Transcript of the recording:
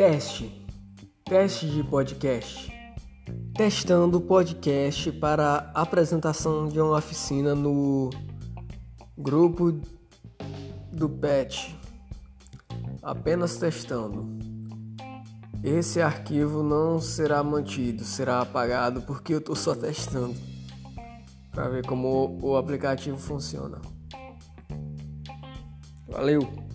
Teste. Teste de podcast. Testando podcast para apresentação de uma oficina no grupo do PET. Apenas testando. Esse arquivo não será mantido, será apagado porque eu estou só testando para ver como o aplicativo funciona. Valeu!